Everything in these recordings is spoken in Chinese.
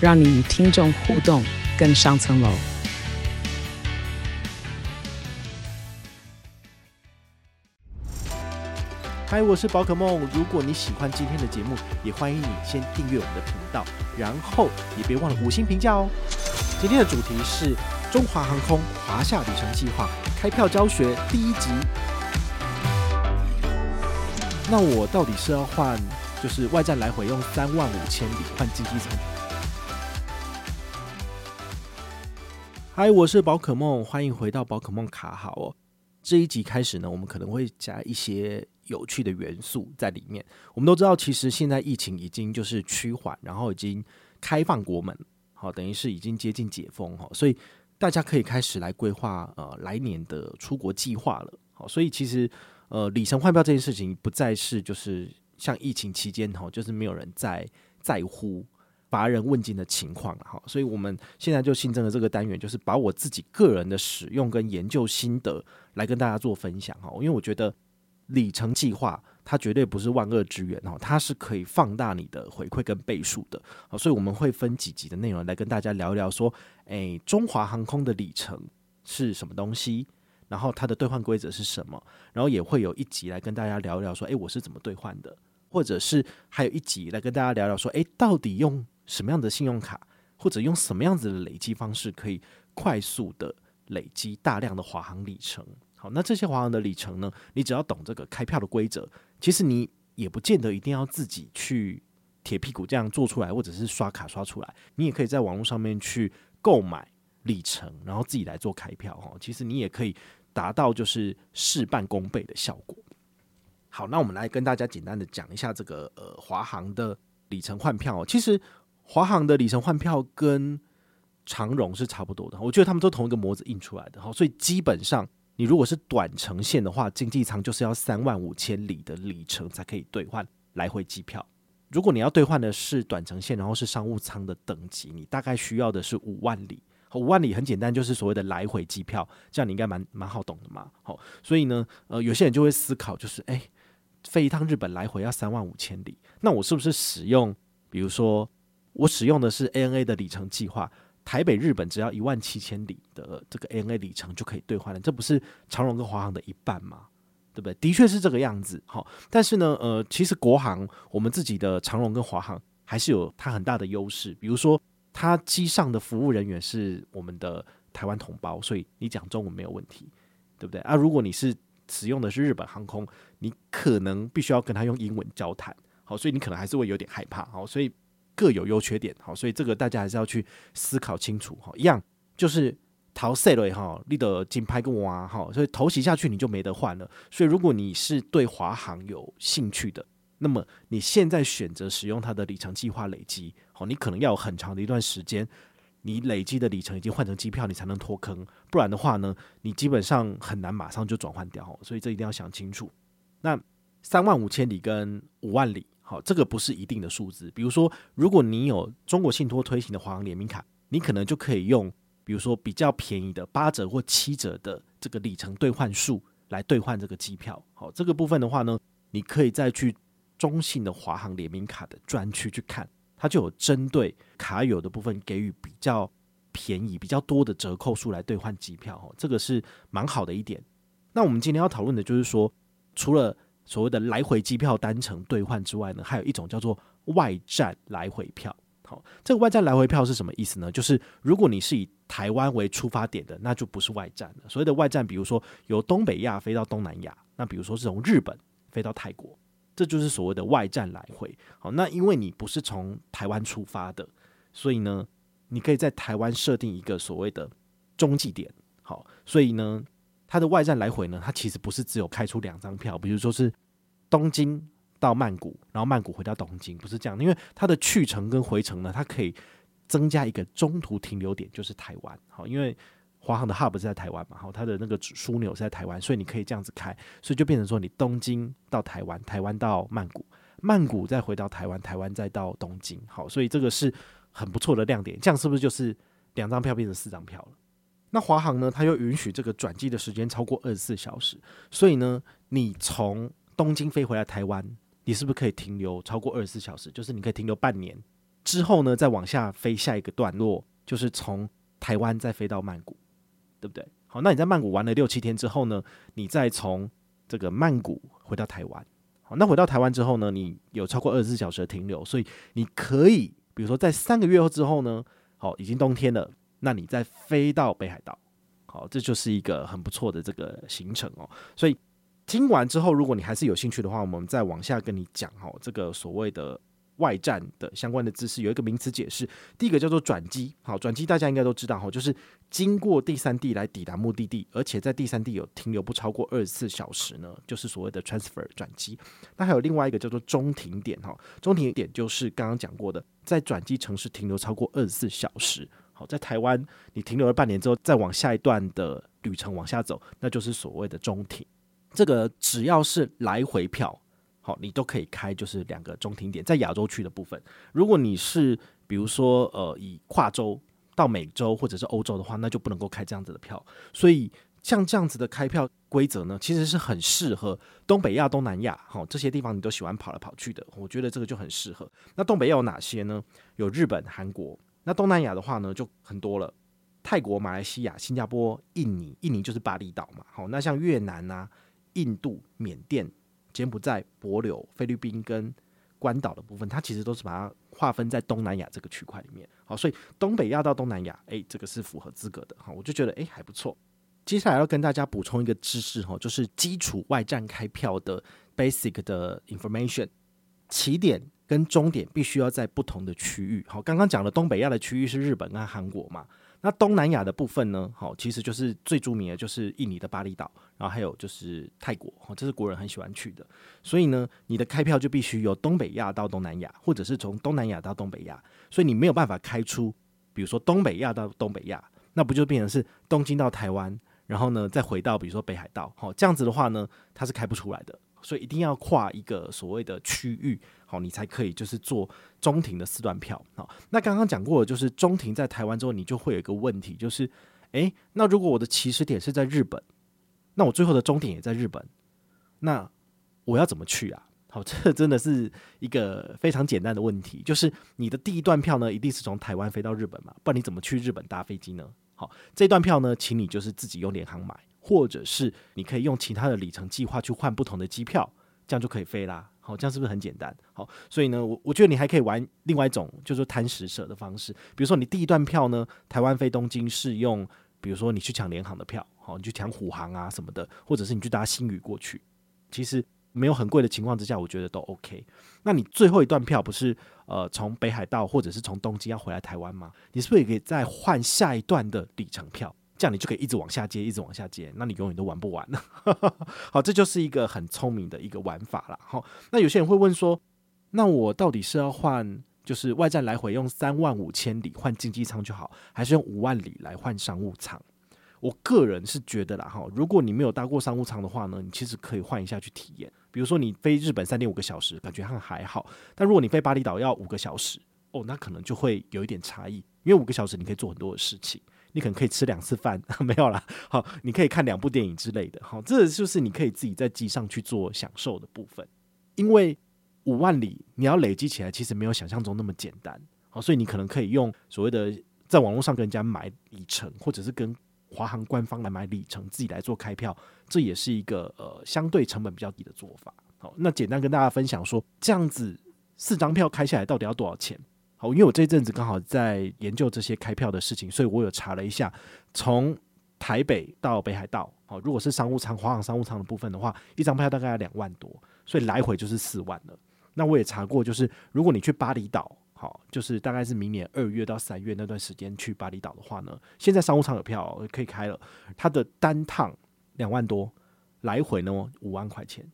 让你与听众互动更上层楼。嗨，我是宝可梦。如果你喜欢今天的节目，也欢迎你先订阅我们的频道，然后也别忘了五星评价哦。今天的主题是中华航空华夏旅程计划开票教学第一集。那我到底是要换，就是外站来回用三万五千里换经济舱？嗨，我是宝可梦，欢迎回到宝可梦卡好哦。这一集开始呢，我们可能会加一些。有趣的元素在里面。我们都知道，其实现在疫情已经就是趋缓，然后已经开放国门，好，等于是已经接近解封哈，所以大家可以开始来规划呃来年的出国计划了。好，所以其实呃里程换票这件事情不再是就是像疫情期间哈，就是没有人在在乎乏人问津的情况了哈。所以我们现在就新增了这个单元，就是把我自己个人的使用跟研究心得来跟大家做分享哈，因为我觉得。里程计划，它绝对不是万恶之源哦，它是可以放大你的回馈跟倍数的。好，所以我们会分几集的内容来跟大家聊一聊，说，诶，中华航空的里程是什么东西，然后它的兑换规则是什么，然后也会有一集来跟大家聊一聊，说，诶，我是怎么兑换的，或者是还有一集来跟大家聊聊，说，诶，到底用什么样的信用卡，或者用什么样子的累积方式，可以快速的累积大量的华航里程。好，那这些华航的里程呢？你只要懂这个开票的规则，其实你也不见得一定要自己去铁屁股这样做出来，或者是刷卡刷出来，你也可以在网络上面去购买里程，然后自己来做开票哈。其实你也可以达到就是事半功倍的效果。好，那我们来跟大家简单的讲一下这个呃华航的里程换票。其实华航的里程换票跟长荣是差不多的，我觉得他们都同一个模子印出来的哈，所以基本上。你如果是短程线的话，经济舱就是要三万五千里的里程才可以兑换来回机票。如果你要兑换的是短程线，然后是商务舱的等级，你大概需要的是五万里。五万里很简单，就是所谓的来回机票，这样你应该蛮蛮好懂的嘛。好，所以呢，呃，有些人就会思考，就是诶，飞一趟日本来回要三万五千里，那我是不是使用，比如说我使用的是 ANA 的里程计划？台北日本只要一万七千里的这个 ANA 里程就可以兑换了，这不是长荣跟华航的一半吗？对不对？的确是这个样子。好，但是呢，呃，其实国航我们自己的长荣跟华航还是有它很大的优势，比如说它机上的服务人员是我们的台湾同胞，所以你讲中文没有问题，对不对？啊，如果你是使用的是日本航空，你可能必须要跟他用英文交谈，好，所以你可能还是会有点害怕，好，所以。各有优缺点，好，所以这个大家还是要去思考清楚，哈，一样就是淘赛了哈，你的金牌跟娃哈，所以投袭下去你就没得换了。所以如果你是对华航有兴趣的，那么你现在选择使用它的里程计划累积，好，你可能要有很长的一段时间，你累积的里程已经换成机票，你才能脱坑，不然的话呢，你基本上很难马上就转换掉，所以这一定要想清楚。那三万五千里跟五万里。好，这个不是一定的数字。比如说，如果你有中国信托推行的华航联名卡，你可能就可以用，比如说比较便宜的八折或七折的这个里程兑换数来兑换这个机票。好，这个部分的话呢，你可以再去中信的华航联名卡的专区去看，它就有针对卡友的部分给予比较便宜、比较多的折扣数来兑换机票。哦，这个是蛮好的一点。那我们今天要讨论的就是说，除了所谓的来回机票单程兑换之外呢，还有一种叫做外站来回票。好，这个外站来回票是什么意思呢？就是如果你是以台湾为出发点的，那就不是外站了。所谓的外站，比如说由东北亚飞到东南亚，那比如说是从日本飞到泰国，这就是所谓的外站来回。好，那因为你不是从台湾出发的，所以呢，你可以在台湾设定一个所谓的中继点。好，所以呢。它的外站来回呢，它其实不是只有开出两张票，比如说是东京到曼谷，然后曼谷回到东京，不是这样，因为它的去程跟回程呢，它可以增加一个中途停留点，就是台湾。好，因为华航的 hub 是在台湾嘛，好，它的那个枢纽是在台湾，所以你可以这样子开，所以就变成说你东京到台湾，台湾到曼谷，曼谷再回到台湾，台湾再到东京。好，所以这个是很不错的亮点。这样是不是就是两张票变成四张票了？那华航呢，它又允许这个转机的时间超过二十四小时，所以呢，你从东京飞回来台湾，你是不是可以停留超过二十四小时？就是你可以停留半年之后呢，再往下飞下一个段落，就是从台湾再飞到曼谷，对不对？好，那你在曼谷玩了六七天之后呢，你再从这个曼谷回到台湾。好，那回到台湾之后呢，你有超过二十四小时的停留，所以你可以，比如说在三个月后之后呢，好，已经冬天了。那你再飞到北海道，好，这就是一个很不错的这个行程哦。所以听完之后，如果你还是有兴趣的话，我们再往下跟你讲哈，这个所谓的外站的相关的知识，有一个名词解释。第一个叫做转机，好，转机大家应该都知道哈，就是经过第三地来抵达目的地，而且在第三地有停留不超过二十四小时呢，就是所谓的 transfer 转机。那还有另外一个叫做中停点哈，中停点就是刚刚讲过的，在转机城市停留超过二十四小时。好，在台湾你停留了半年之后，再往下一段的旅程往下走，那就是所谓的中停。这个只要是来回票，好，你都可以开，就是两个中停点。在亚洲区的部分，如果你是比如说呃以跨洲到美洲或者是欧洲的话，那就不能够开这样子的票。所以像这样子的开票规则呢，其实是很适合东北亚、东南亚，好，这些地方你都喜欢跑来跑去的。我觉得这个就很适合。那东北亚有哪些呢？有日本、韩国。那东南亚的话呢，就很多了，泰国、马来西亚、新加坡、印尼，印尼就是巴厘岛嘛。好，那像越南啊、印度、缅甸、柬埔寨、帛琉、菲律宾跟关岛的部分，它其实都是把它划分在东南亚这个区块里面。好，所以东北亚到东南亚，诶，这个是符合资格的。好，我就觉得诶还不错。接下来要跟大家补充一个知识哈，就是基础外站开票的 basic 的 information 起点。跟终点必须要在不同的区域。好，刚刚讲的东北亚的区域是日本跟韩国嘛？那东南亚的部分呢？好，其实就是最著名的就是印尼的巴厘岛，然后还有就是泰国，这是国人很喜欢去的。所以呢，你的开票就必须由东北亚到东南亚，或者是从东南亚到东北亚。所以你没有办法开出，比如说东北亚到东北亚，那不就变成是东京到台湾，然后呢再回到比如说北海道？好，这样子的话呢，它是开不出来的。所以一定要跨一个所谓的区域，好，你才可以就是做中庭的四段票。好，那刚刚讲过的就是中庭在台湾之后，你就会有一个问题，就是，诶，那如果我的起始点是在日本，那我最后的终点也在日本，那我要怎么去啊？好，这真的是一个非常简单的问题，就是你的第一段票呢，一定是从台湾飞到日本嘛，不然你怎么去日本搭飞机呢？好，这段票呢，请你就是自己用联航买。或者是你可以用其他的里程计划去换不同的机票，这样就可以飞啦。好，这样是不是很简单？好，所以呢，我我觉得你还可以玩另外一种，就是贪食蛇的方式。比如说，你第一段票呢，台湾飞东京是用，比如说你去抢联航的票，好，你去抢虎航啊什么的，或者是你去搭星宇过去，其实没有很贵的情况之下，我觉得都 OK。那你最后一段票不是呃从北海道或者是从东京要回来台湾吗？你是不是也可以再换下一段的里程票？这样你就可以一直往下接，一直往下接，那你永远都玩不完。好，这就是一个很聪明的一个玩法了。好，那有些人会问说，那我到底是要换，就是外站来回用三万五千里换经济舱就好，还是用五万里来换商务舱？我个人是觉得啦，哈，如果你没有搭过商务舱的话呢，你其实可以换一下去体验。比如说你飞日本三点五个小时，感觉还还好，但如果你飞巴厘岛要五个小时，哦，那可能就会有一点差异，因为五个小时你可以做很多的事情。你可能可以吃两次饭，没有啦。好，你可以看两部电影之类的。好，这就是你可以自己在机上去做享受的部分。因为五万里你要累积起来，其实没有想象中那么简单。好，所以你可能可以用所谓的在网络上跟人家买里程，或者是跟华航官方来买里程，自己来做开票，这也是一个呃相对成本比较低的做法。好，那简单跟大家分享说，这样子四张票开下来到底要多少钱？好，因为我这阵子刚好在研究这些开票的事情，所以我有查了一下，从台北到北海道，好，如果是商务舱、华航商务舱的部分的话，一张票大概要两万多，所以来回就是四万了。那我也查过，就是如果你去巴厘岛，好，就是大概是明年二月到三月那段时间去巴厘岛的话呢，现在商务舱有票可以开了，它的单趟两万多，来回呢五万块钱。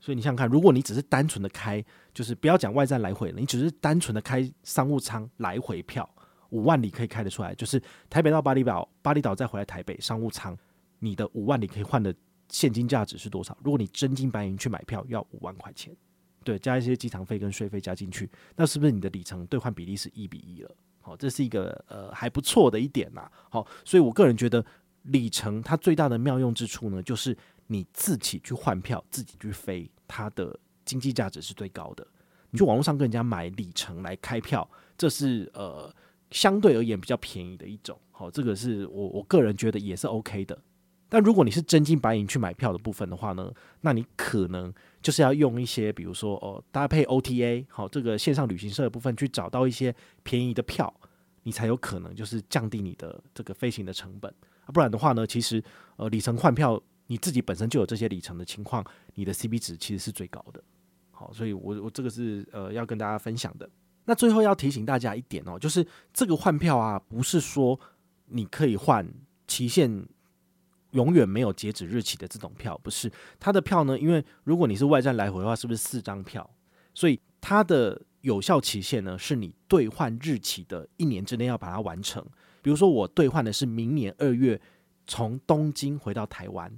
所以你想想看，如果你只是单纯的开，就是不要讲外站来回了，你只是单纯的开商务舱来回票，五万里可以开得出来，就是台北到巴厘岛，巴厘岛再回来台北商务舱，你的五万里可以换的现金价值是多少？如果你真金白银去买票，要五万块钱，对，加一些机场费跟税费加进去，那是不是你的里程兑换比例是一比一了？好，这是一个呃还不错的一点呐。好，所以我个人觉得里程它最大的妙用之处呢，就是你自己去换票，自己去飞，它的经济价值是最高的。你去网络上跟人家买里程来开票，这是呃相对而言比较便宜的一种。好，这个是我我个人觉得也是 OK 的。但如果你是真金白银去买票的部分的话呢，那你可能就是要用一些，比如说哦搭配 OTA，好，这个线上旅行社的部分去找到一些便宜的票，你才有可能就是降低你的这个飞行的成本。不然的话呢，其实呃里程换票你自己本身就有这些里程的情况，你的 CP 值其实是最高的。好，所以我我这个是呃要跟大家分享的。那最后要提醒大家一点哦，就是这个换票啊，不是说你可以换期限永远没有截止日期的这种票，不是。它的票呢，因为如果你是外站来回的话，是不是四张票？所以它的有效期限呢，是你兑换日期的一年之内要把它完成。比如说我兑换的是明年二月从东京回到台湾，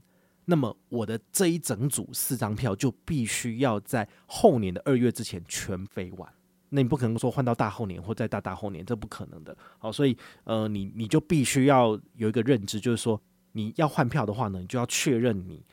那么我的这一整组四张票就必须要在后年的二月之前全飞完。那你不可能说换到大后年或再大大后年，这不可能的。好，所以呃，你你就必须要有一个认知，就是说。你要换票的话呢，你就要确认你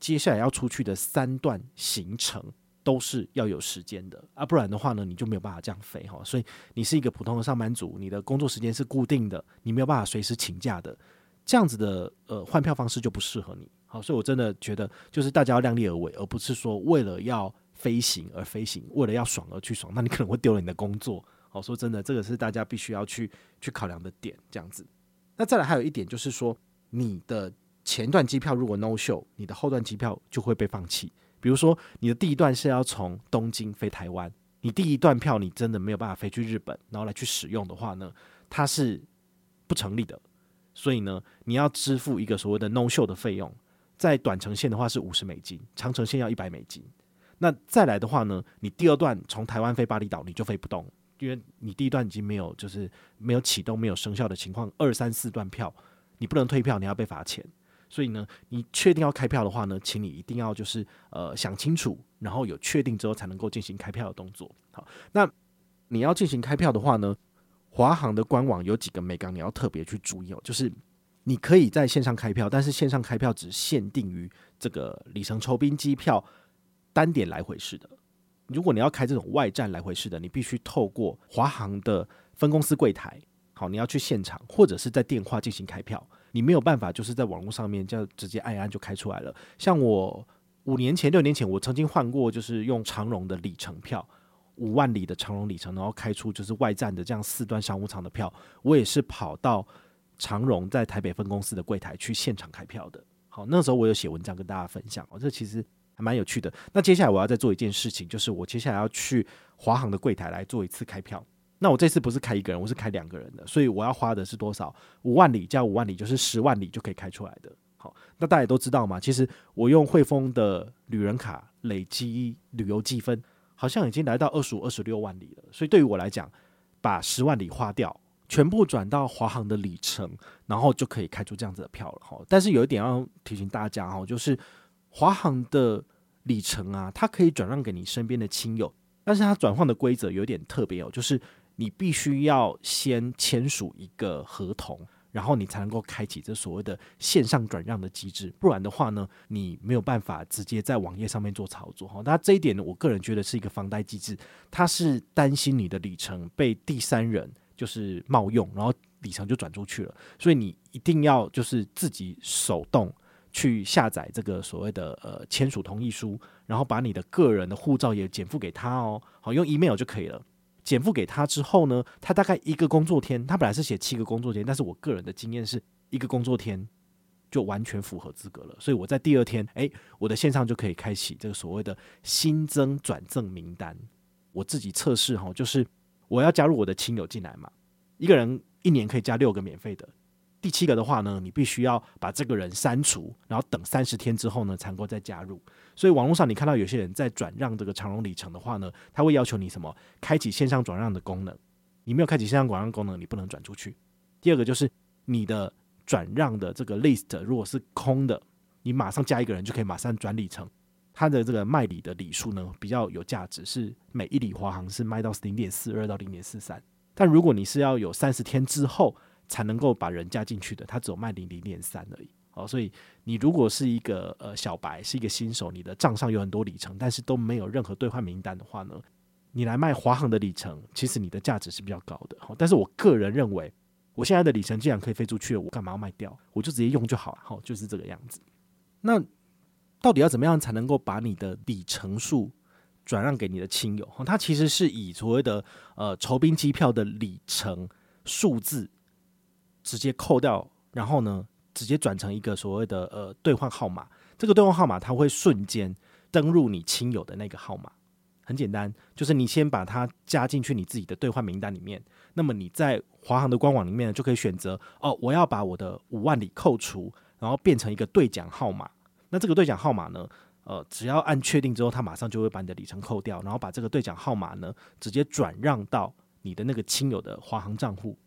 接下来要出去的三段行程都是要有时间的啊，不然的话呢，你就没有办法这样飞哈。所以你是一个普通的上班族，你的工作时间是固定的，你没有办法随时请假的，这样子的呃换票方式就不适合你。好，所以我真的觉得就是大家要量力而为，而不是说为了要飞行而飞行，为了要爽而去爽，那你可能会丢了你的工作。好，说真的，这个是大家必须要去去考量的点。这样子，那再来还有一点就是说。你的前段机票如果 no show，你的后段机票就会被放弃。比如说，你的第一段是要从东京飞台湾，你第一段票你真的没有办法飞去日本，然后来去使用的话呢，它是不成立的。所以呢，你要支付一个所谓的 no show 的费用。在短程线的话是五十美金，长程线要一百美金。那再来的话呢，你第二段从台湾飞巴厘岛你就飞不动，因为你第一段已经没有就是没有启动、没有生效的情况，二三四段票。你不能退票，你要被罚钱。所以呢，你确定要开票的话呢，请你一定要就是呃想清楚，然后有确定之后才能够进行开票的动作。好，那你要进行开票的话呢，华航的官网有几个美港你要特别去注意哦。就是你可以在线上开票，但是线上开票只限定于这个里程抽兵机票单点来回式的。如果你要开这种外站来回式的，你必须透过华航的分公司柜台。好，你要去现场或者是在电话进行开票，你没有办法就是在网络上面就直接按按就开出来了。像我五年前、六年前，我曾经换过，就是用长荣的里程票，五万里的长荣里程，然后开出就是外站的这样四段商务舱的票，我也是跑到长荣在台北分公司的柜台去现场开票的。好，那时候我有写文章跟大家分享，哦，这其实还蛮有趣的。那接下来我要再做一件事情，就是我接下来要去华航的柜台来做一次开票。那我这次不是开一个人，我是开两个人的，所以我要花的是多少？五万里加五万里就是十万里就可以开出来的。好，那大家都知道嘛，其实我用汇丰的旅人卡累积旅游积分，好像已经来到二十五、二十六万里了。所以对于我来讲，把十万里花掉，全部转到华航的里程，然后就可以开出这样子的票了。哈，但是有一点要提醒大家哈，就是华航的里程啊，它可以转让给你身边的亲友，但是它转换的规则有点特别哦，就是。你必须要先签署一个合同，然后你才能够开启这所谓的线上转让的机制，不然的话呢，你没有办法直接在网页上面做操作哈。那这一点呢，我个人觉得是一个防呆机制，它是担心你的里程被第三人就是冒用，然后里程就转出去了，所以你一定要就是自己手动去下载这个所谓的呃签署同意书，然后把你的个人的护照也减负给他哦，好，用 email 就可以了。减负给他之后呢，他大概一个工作天，他本来是写七个工作天，但是我个人的经验是一个工作天就完全符合资格了，所以我在第二天，诶，我的线上就可以开启这个所谓的新增转赠名单。我自己测试哈，就是我要加入我的亲友进来嘛，一个人一年可以加六个免费的。第七个的话呢，你必须要把这个人删除，然后等三十天之后呢，才能够再加入。所以网络上你看到有些人在转让这个长荣里程的话呢，他会要求你什么？开启线上转让的功能。你没有开启线上转让功能，你不能转出去。第二个就是你的转让的这个 list 如果是空的，你马上加一个人就可以马上转里程。它的这个卖里的里数呢，比较有价值，是每一里华航是卖到零点四二到零点四三。但如果你是要有三十天之后才能够把人加进去的，它只有卖零零点三而已。哦，所以你如果是一个呃小白，是一个新手，你的账上有很多里程，但是都没有任何兑换名单的话呢，你来卖华航的里程，其实你的价值是比较高的。好，但是我个人认为，我现在的里程既然可以飞出去，我干嘛要卖掉？我就直接用就好了。好，就是这个样子。那到底要怎么样才能够把你的里程数转让给你的亲友？它其实是以所谓的呃酬宾机票的里程数字直接扣掉，然后呢直接转成一个所谓的呃兑换号码。这个兑换号码它会瞬间登入你亲友的那个号码。很简单，就是你先把它加进去你自己的兑换名单里面。那么你在华航的官网里面就可以选择哦，我要把我的五万里扣除，然后变成一个兑奖号码。那这个兑奖号码呢？呃，只要按确定之后，它马上就会把你的里程扣掉，然后把这个兑奖号码呢，直接转让到你的那个亲友的华航账户。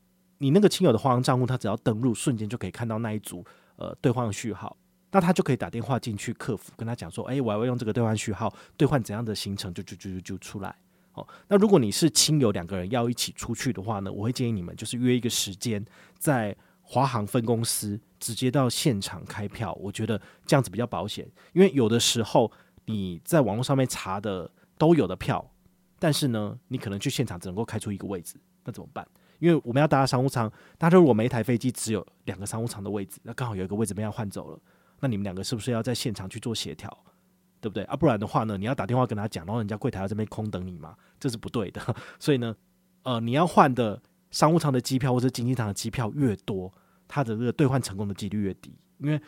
你那个亲友的华航账户，他只要登录，瞬间就可以看到那一组呃兑换序号，那他就可以打电话进去客服，跟他讲说，哎，我要用这个兑换序号兑换怎样的行程，就就就就就出来。哦，那如果你是亲友两个人要一起出去的话呢，我会建议你们就是约一个时间在。华航分公司直接到现场开票，我觉得这样子比较保险。因为有的时候你在网络上面查的都有的票，但是呢，你可能去现场只能够开出一个位置，那怎么办？因为我们要搭商务舱，大家如果每一台飞机只有两个商务舱的位置，那刚好有一个位置被要换走了，那你们两个是不是要在现场去做协调，对不对？啊，不然的话呢，你要打电话跟他讲，然后人家柜台要这边空等你嘛，这是不对的。所以呢，呃，你要换的商务舱的机票或者经济舱的机票越多。它的这个兑换成功的几率越低，因为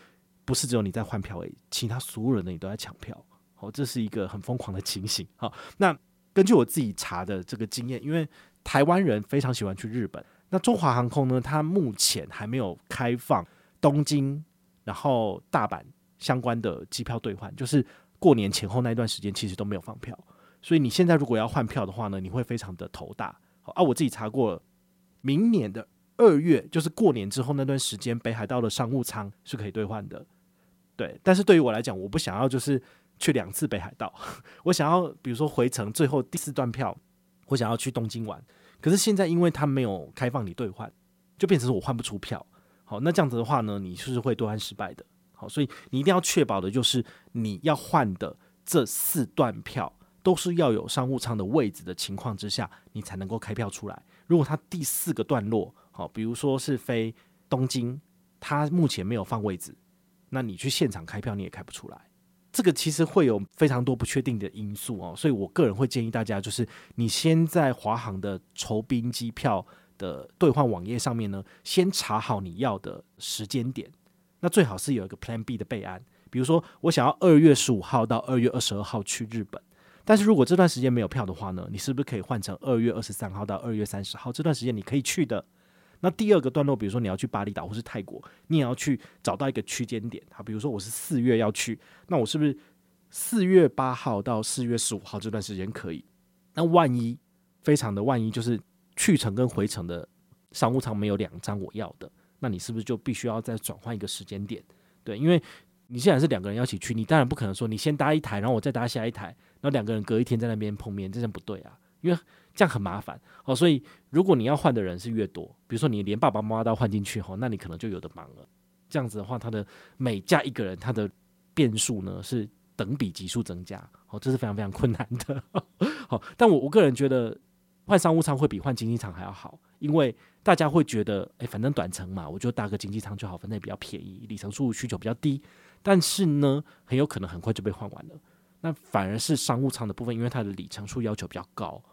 不是只有你在换票而已，其他所有人的你都在抢票，好，这是一个很疯狂的情形。好，那根据我自己查的这个经验，因为台湾人非常喜欢去日本，那中华航空呢，它目前还没有开放东京然后大阪相关的机票兑换，就是过年前后那段时间其实都没有放票，所以你现在如果要换票的话呢，你会非常的头大。啊，我自己查过了，明年的。二月就是过年之后那段时间，北海道的商务舱是可以兑换的，对。但是对于我来讲，我不想要就是去两次北海道，我想要比如说回程最后第四段票，我想要去东京玩。可是现在因为它没有开放你兑换，就变成我换不出票。好，那这样子的话呢，你是会兑换失败的。好，所以你一定要确保的就是你要换的这四段票都是要有商务舱的位置的情况之下，你才能够开票出来。如果它第四个段落，好，比如说是飞东京，它目前没有放位置，那你去现场开票你也开不出来。这个其实会有非常多不确定的因素哦，所以我个人会建议大家，就是你先在华航的酬宾机票的兑换网页上面呢，先查好你要的时间点，那最好是有一个 Plan B 的备案，比如说我想要二月十五号到二月二十二号去日本。但是如果这段时间没有票的话呢，你是不是可以换成二月二十三号到二月三十号这段时间你可以去的？那第二个段落，比如说你要去巴厘岛或是泰国，你也要去找到一个区间点。好，比如说我是四月要去，那我是不是四月八号到四月十五号这段时间可以？那万一非常的万一，就是去程跟回程的商务舱没有两张我要的，那你是不是就必须要再转换一个时间点？对，因为你现在是两个人要一起去，你当然不可能说你先搭一台，然后我再搭下一台，然后两个人隔一天在那边碰面，这样不对啊，因为。这样很麻烦哦，所以如果你要换的人是越多，比如说你连爸爸妈妈都要换进去吼，那你可能就有的忙了。这样子的话，它的每加一个人，它的变数呢是等比级数增加，哦，这是非常非常困难的。好，但我我个人觉得换商务舱会比换经济舱还要好，因为大家会觉得，哎，反正短程嘛，我就搭个经济舱就好，反正也比较便宜，里程数需求比较低。但是呢，很有可能很快就被换完了。那反而是商务舱的部分，因为它的里程数要求比较高。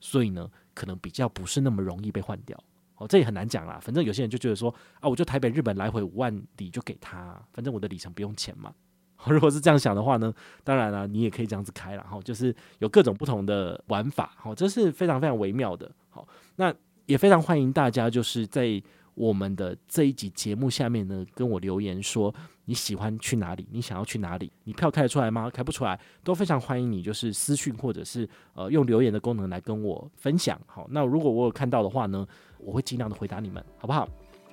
所以呢，可能比较不是那么容易被换掉哦，这也很难讲啦。反正有些人就觉得说啊，我就台北日本来回五万里就给他，反正我的里程不用钱嘛。如果是这样想的话呢，当然了，你也可以这样子开了哈，就是有各种不同的玩法，好，这是非常非常微妙的。好，那也非常欢迎大家就是在我们的这一集节目下面呢，跟我留言说你喜欢去哪里，你想要去哪里，你票开得出来吗？开不出来都非常欢迎你，就是私讯或者是呃用留言的功能来跟我分享。好，那如果我有看到的话呢，我会尽量的回答你们，好不好？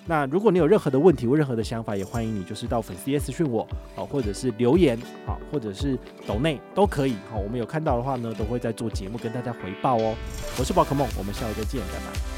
那如果你有任何的问题或任何的想法，也欢迎你就是到粉丝页私讯我，好，或者是留言，好，或者是抖内都可以，好，我们有看到的话呢，都会在做节目跟大家回报哦。我是宝可梦，我们下回再见，拜拜。